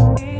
me.